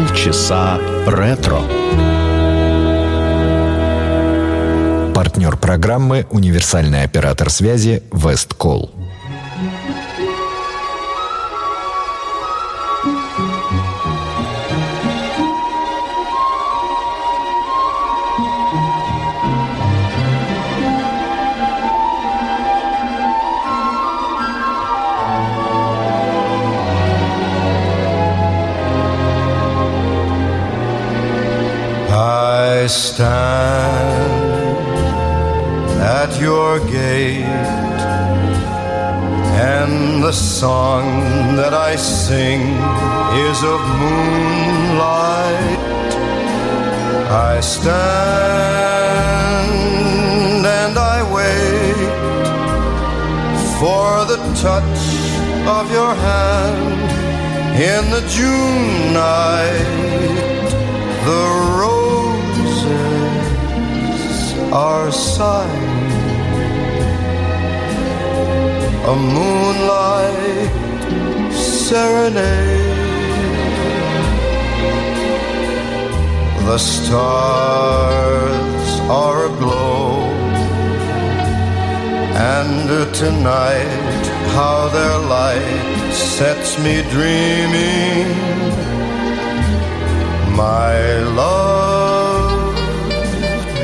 Полчаса ретро. Партнер программы «Универсальный оператор связи Весткол». Song that I sing is of moonlight. I stand and I wait for the touch of your hand in the June night. The roses are sighing, a moonlight serenade. The stars are aglow, and tonight, how their light sets me dreaming my love,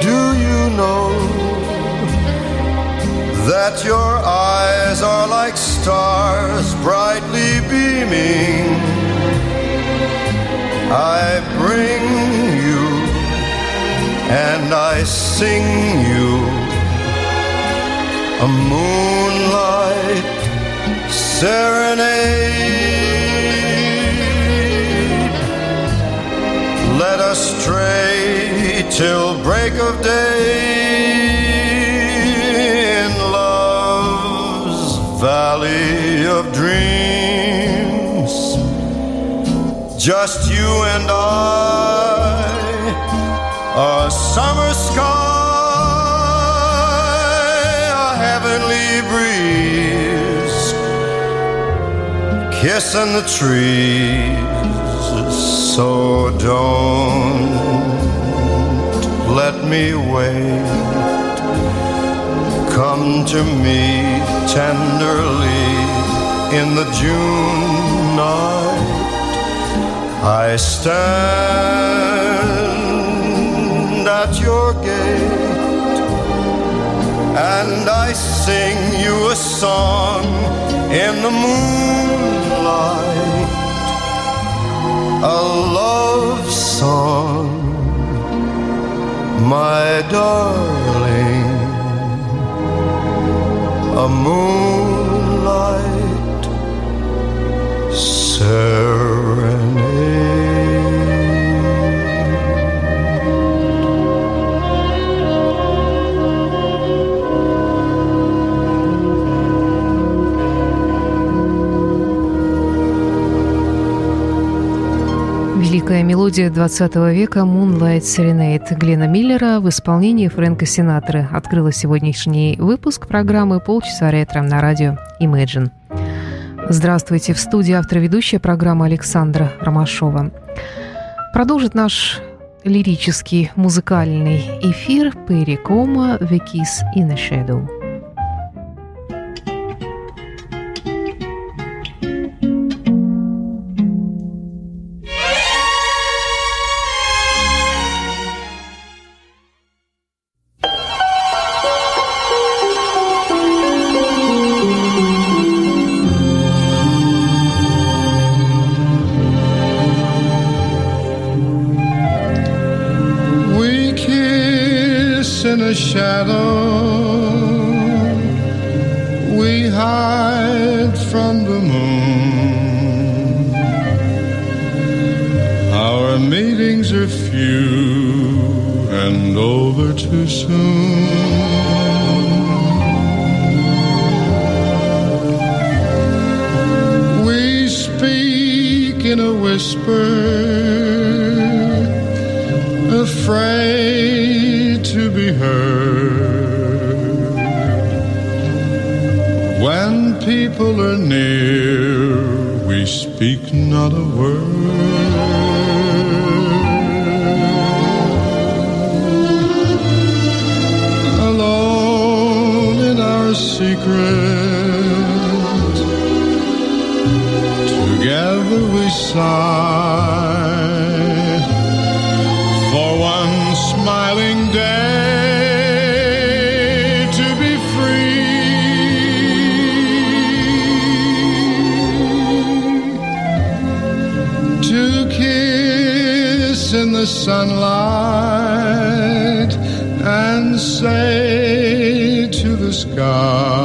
do you know that your eyes are like stars brightly beaming? I bring you and I sing you a moonlight serenade. Let us stray till break of day Just you and I, a summer sky, a heavenly breeze, kissing the trees. So don't let me wait. Come to me tenderly in the June night. I stand at your gate and I sing you a song in the moonlight a love song, my darling, a moonlight Великая мелодия 20 века «Moonlight Serenade» Глена Миллера в исполнении Фрэнка Синатры открыла сегодняшний выпуск программы «Полчаса ретро» на радио Imagine. Здравствуйте, в студии автор-ведущая программы Александра Ромашова. Продолжит наш лирический музыкальный эфир Перри Кома «The Kiss in a Shadow». Speak not a word. Sky,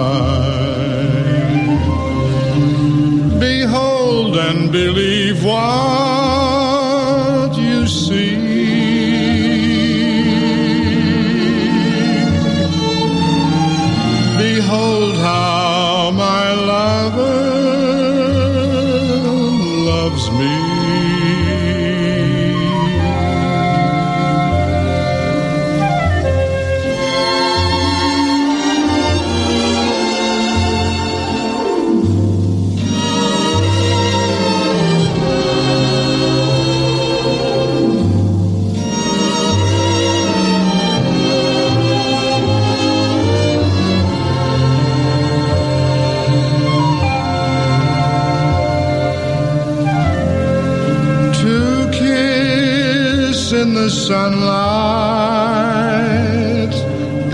in the sunlight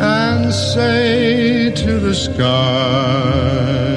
and say to the sky,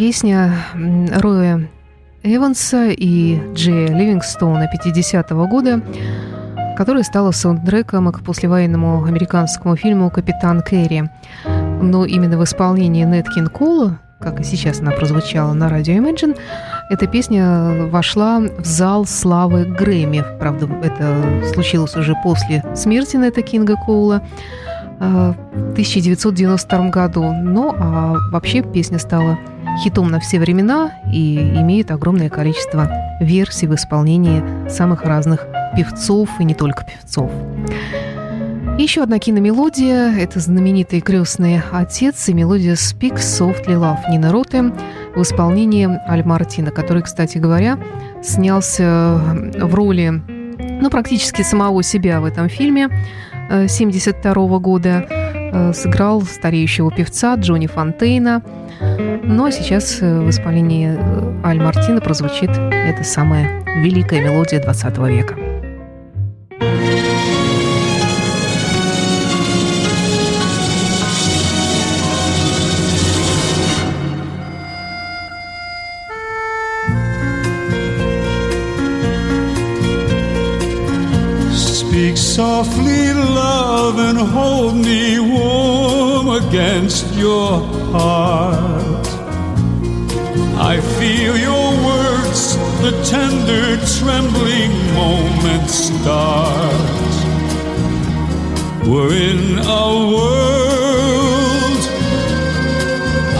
песня Роя Эванса и Джея Ливингстона 50-го года, которая стала саундтреком к послевоенному американскому фильму «Капитан Кэрри». Но именно в исполнении Нет Кола, как и сейчас она прозвучала на радио Imagine, эта песня вошла в зал славы Грэмми. Правда, это случилось уже после смерти Нета Кинга Коула в 1992 году. Но а вообще песня стала хитом на все времена и имеет огромное количество версий в исполнении самых разных певцов и не только певцов. Еще одна киномелодия – это знаменитый «Крестный отец» и мелодия «Speak Softly Love» Нина Роты в исполнении Аль Мартина, который, кстати говоря, снялся в роли ну, практически самого себя в этом фильме 1972 года. Сыграл стареющего певца Джонни Фонтейна. Ну а сейчас в исполнении Аль Мартина прозвучит эта самая великая мелодия 20 века. Speak softly, love, and hold me warm against your heart. I feel your words, the tender, trembling moment start. We're in a world,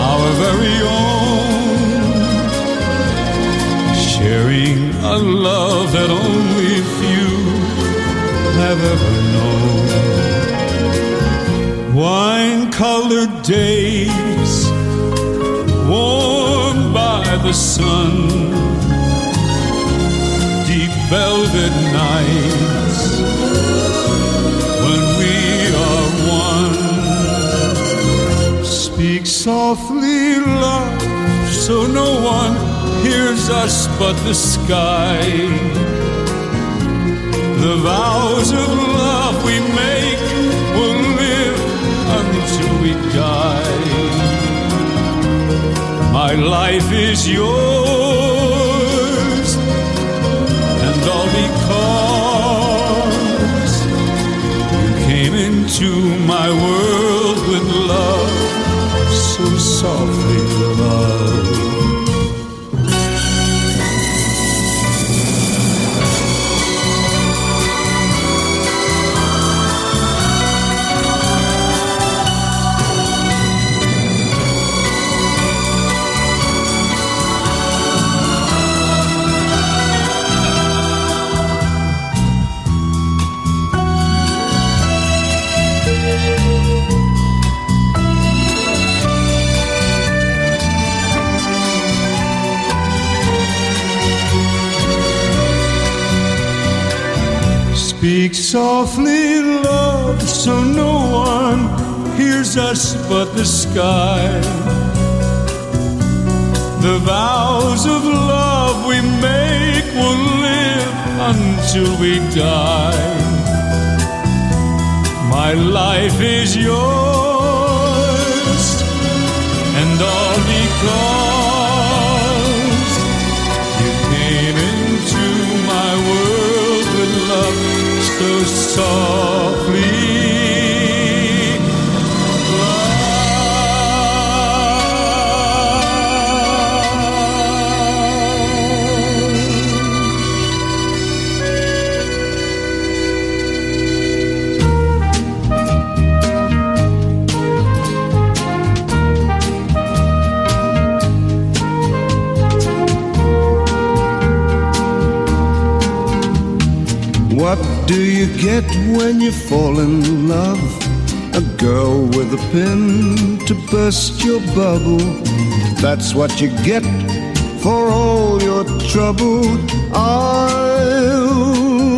our very own, sharing a love that only few have ever known. Wine colored days, warmed by the sun, deep velvet nights when we are one. Speak softly, love, so no one hears us but the sky. The vows of love we make until we die. My life is yours, and all because you came into my world but the sky. The vows of love we make will live until we die. My life is yours, and all because you came into my world with love so softly. Do you get when you fall in love? A girl with a pin to burst your bubble. That's what you get for all your trouble. I'll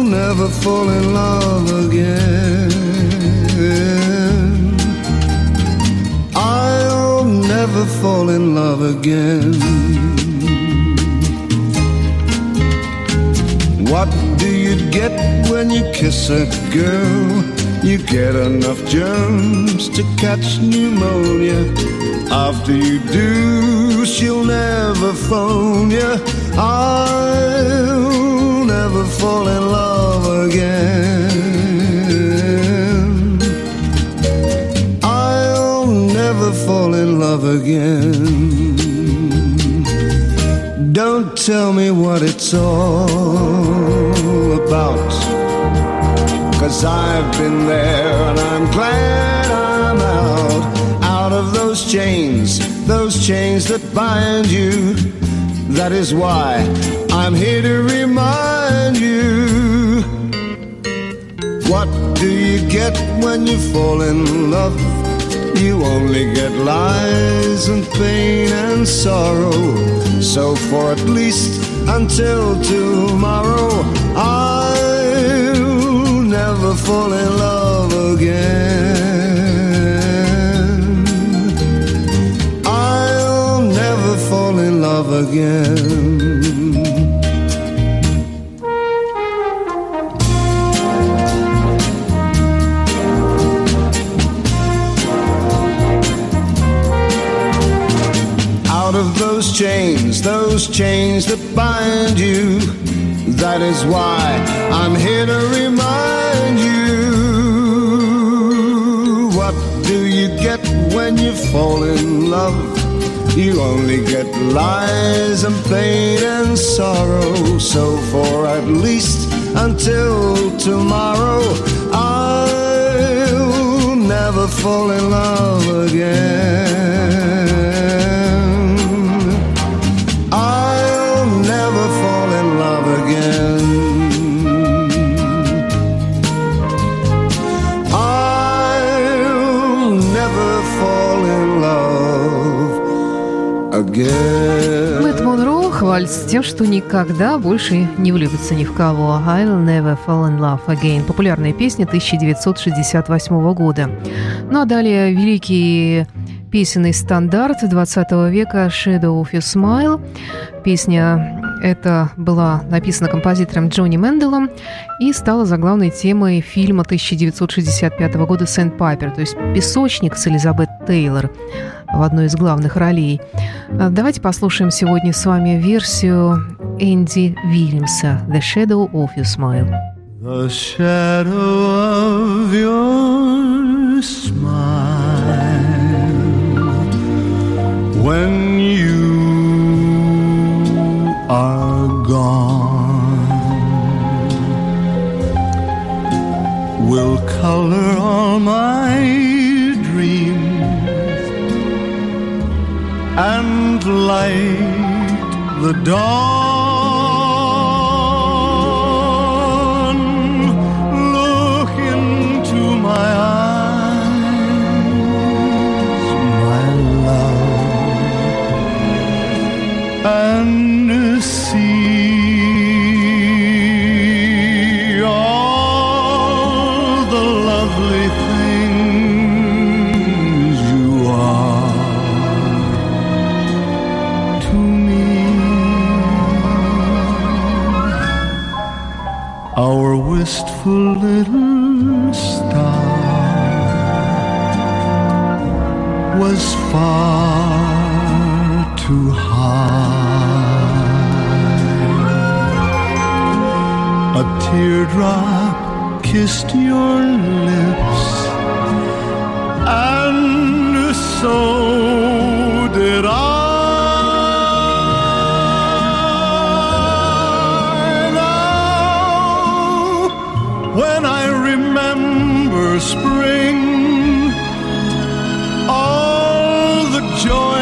never fall in love again. I'll never fall in love again. What do you get when you kiss a girl? You get enough germs to catch pneumonia. After you do, she'll never phone you. I'll never fall in love again. I'll never fall in love again. Don't tell me what it's all I've been there and I'm glad I'm out. Out of those chains, those chains that bind you. That is why I'm here to remind you. What do you get when you fall in love? You only get lies and pain and sorrow. So for at least until tomorrow, I'll again. out of those chains, those chains that bind you. That is why I'm here to remind you. What do you get when you fall in love? You only get lies and pain and sorrow. So for at least until tomorrow, I'll never fall in love again. Мэтт Монро хвалится тем, что никогда больше не влюбится ни в кого. I'll never fall in love again. Популярная песня 1968 года. Ну а далее великий песенный стандарт 20 века «Shadow of Your Smile». Песня эта была написана композитором Джонни Менделом и стала заглавной темой фильма 1965 года «Сент Пайпер», то есть «Песочник» с Элизабет Тейлор в одной из главных ролей. Давайте послушаем сегодня с вами версию Энди Вильямса «The Shadow of Your Smile». The shadow of your smile when you are gone will color all my dreams and light the dawn. I remember spring, all the joy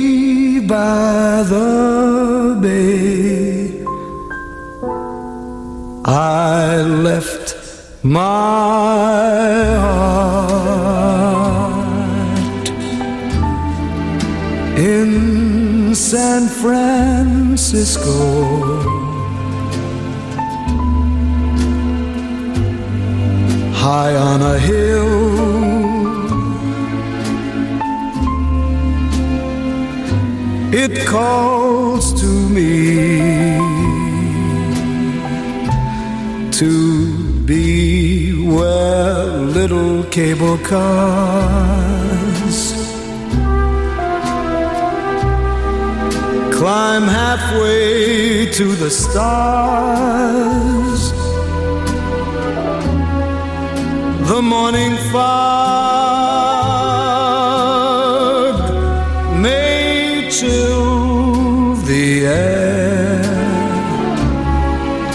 by the bay. I left my heart in San Francisco. High on a hill it calls to me to be where little cable cars climb halfway to the stars. The morning fog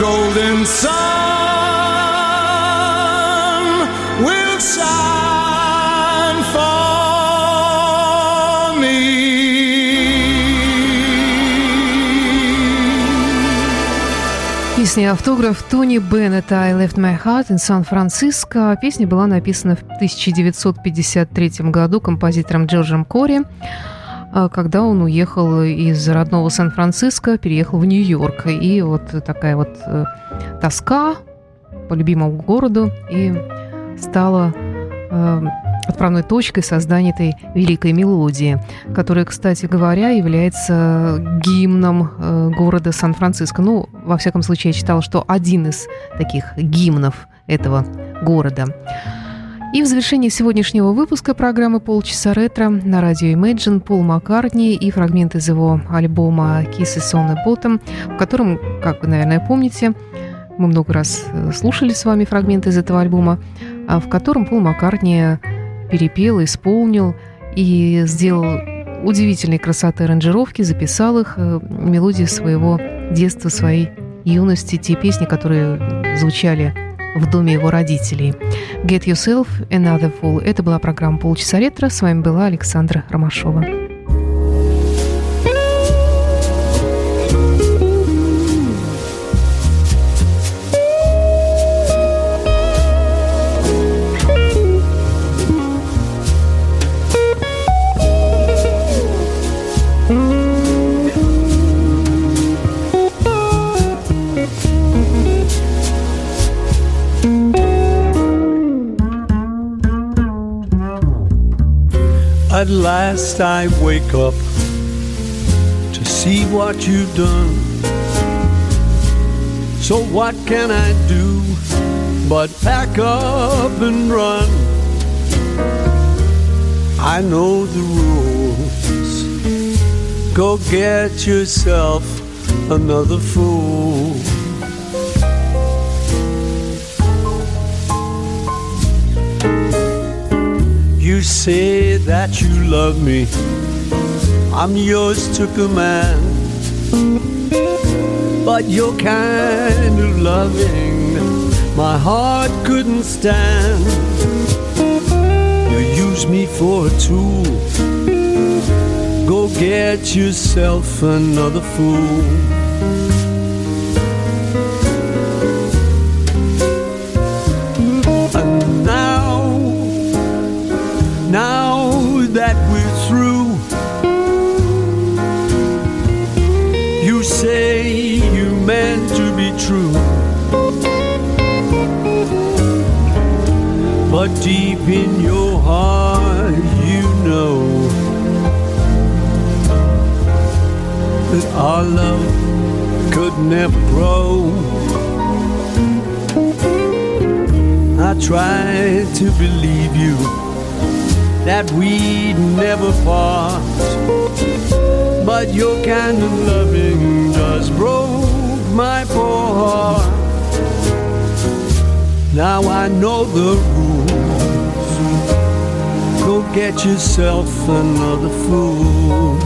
Golden sun Песня «Автограф» Тони Беннета «I left my heart in San Francisco». Песня была написана в 1953 году композитором Джорджем Кори, а, когда он уехал из родного Сан-Франциско, переехал в Нью-Йорк. И вот такая вот э, тоска по любимому городу и стала э, отправной точкой создания этой великой мелодии, которая, кстати говоря, является гимном э, города Сан-Франциско. Ну, во всяком случае, я читала, что один из таких гимнов этого города. И в завершении сегодняшнего выпуска программы «Полчаса ретро» на радио Imagine Пол Маккартни и фрагмент из его альбома «Kisses on the Bottom», в котором, как вы, наверное, помните, мы много раз э, слушали с вами фрагменты из этого альбома, а в котором Пол Маккартни перепел, исполнил и сделал удивительной красоты аранжировки, записал их, э, мелодии своего детства, своей юности, те песни, которые звучали в доме его родителей. Get Yourself Another Fool. Это была программа «Полчаса ретро». С вами была Александра Ромашова. At last I wake up to see what you've done. So what can I do but pack up and run? I know the rules. Go get yourself another fool. Say that you love me. I'm yours to command. But your kind of loving my heart couldn't stand. You use use me for a tool. Go get yourself another fool. True. But deep in your heart, you know that our love could never grow. I tried to believe you that we'd never part, but your kind of loving my poor heart. Now I know the rules. Go get yourself another fool.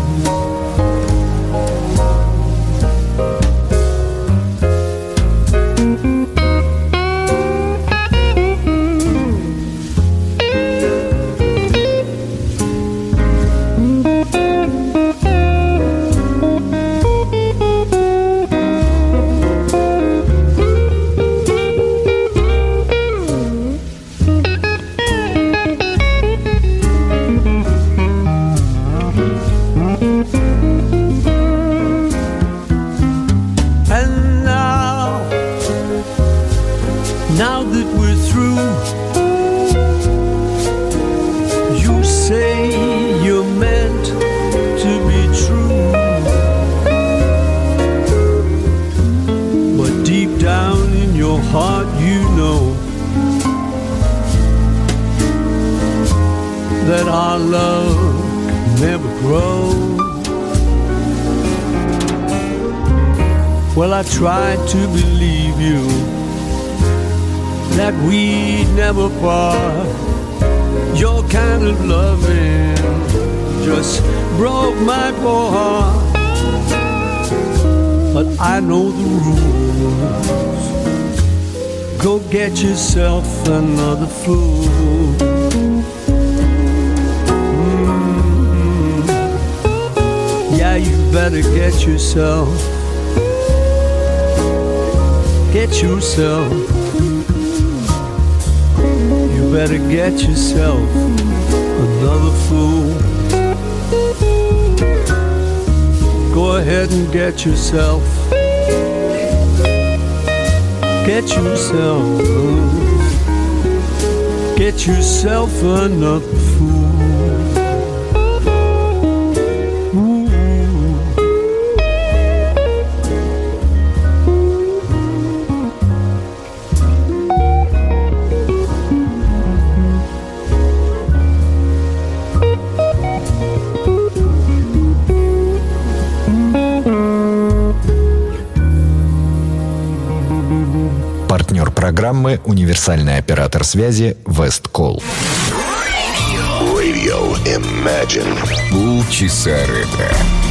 Heart, you know that our love never grow. Well, I tried to believe you that we'd never part. Your kind of loving just broke my poor heart. But I know the rules. Go get yourself another fool. Mm. Yeah, you better get yourself get yourself. You better get yourself another fool. Go ahead and get yourself. Get yourself. Get yourself another fool. Программы «Универсальный оператор связи Весткол». Radio Imagine. Полчаса ретро.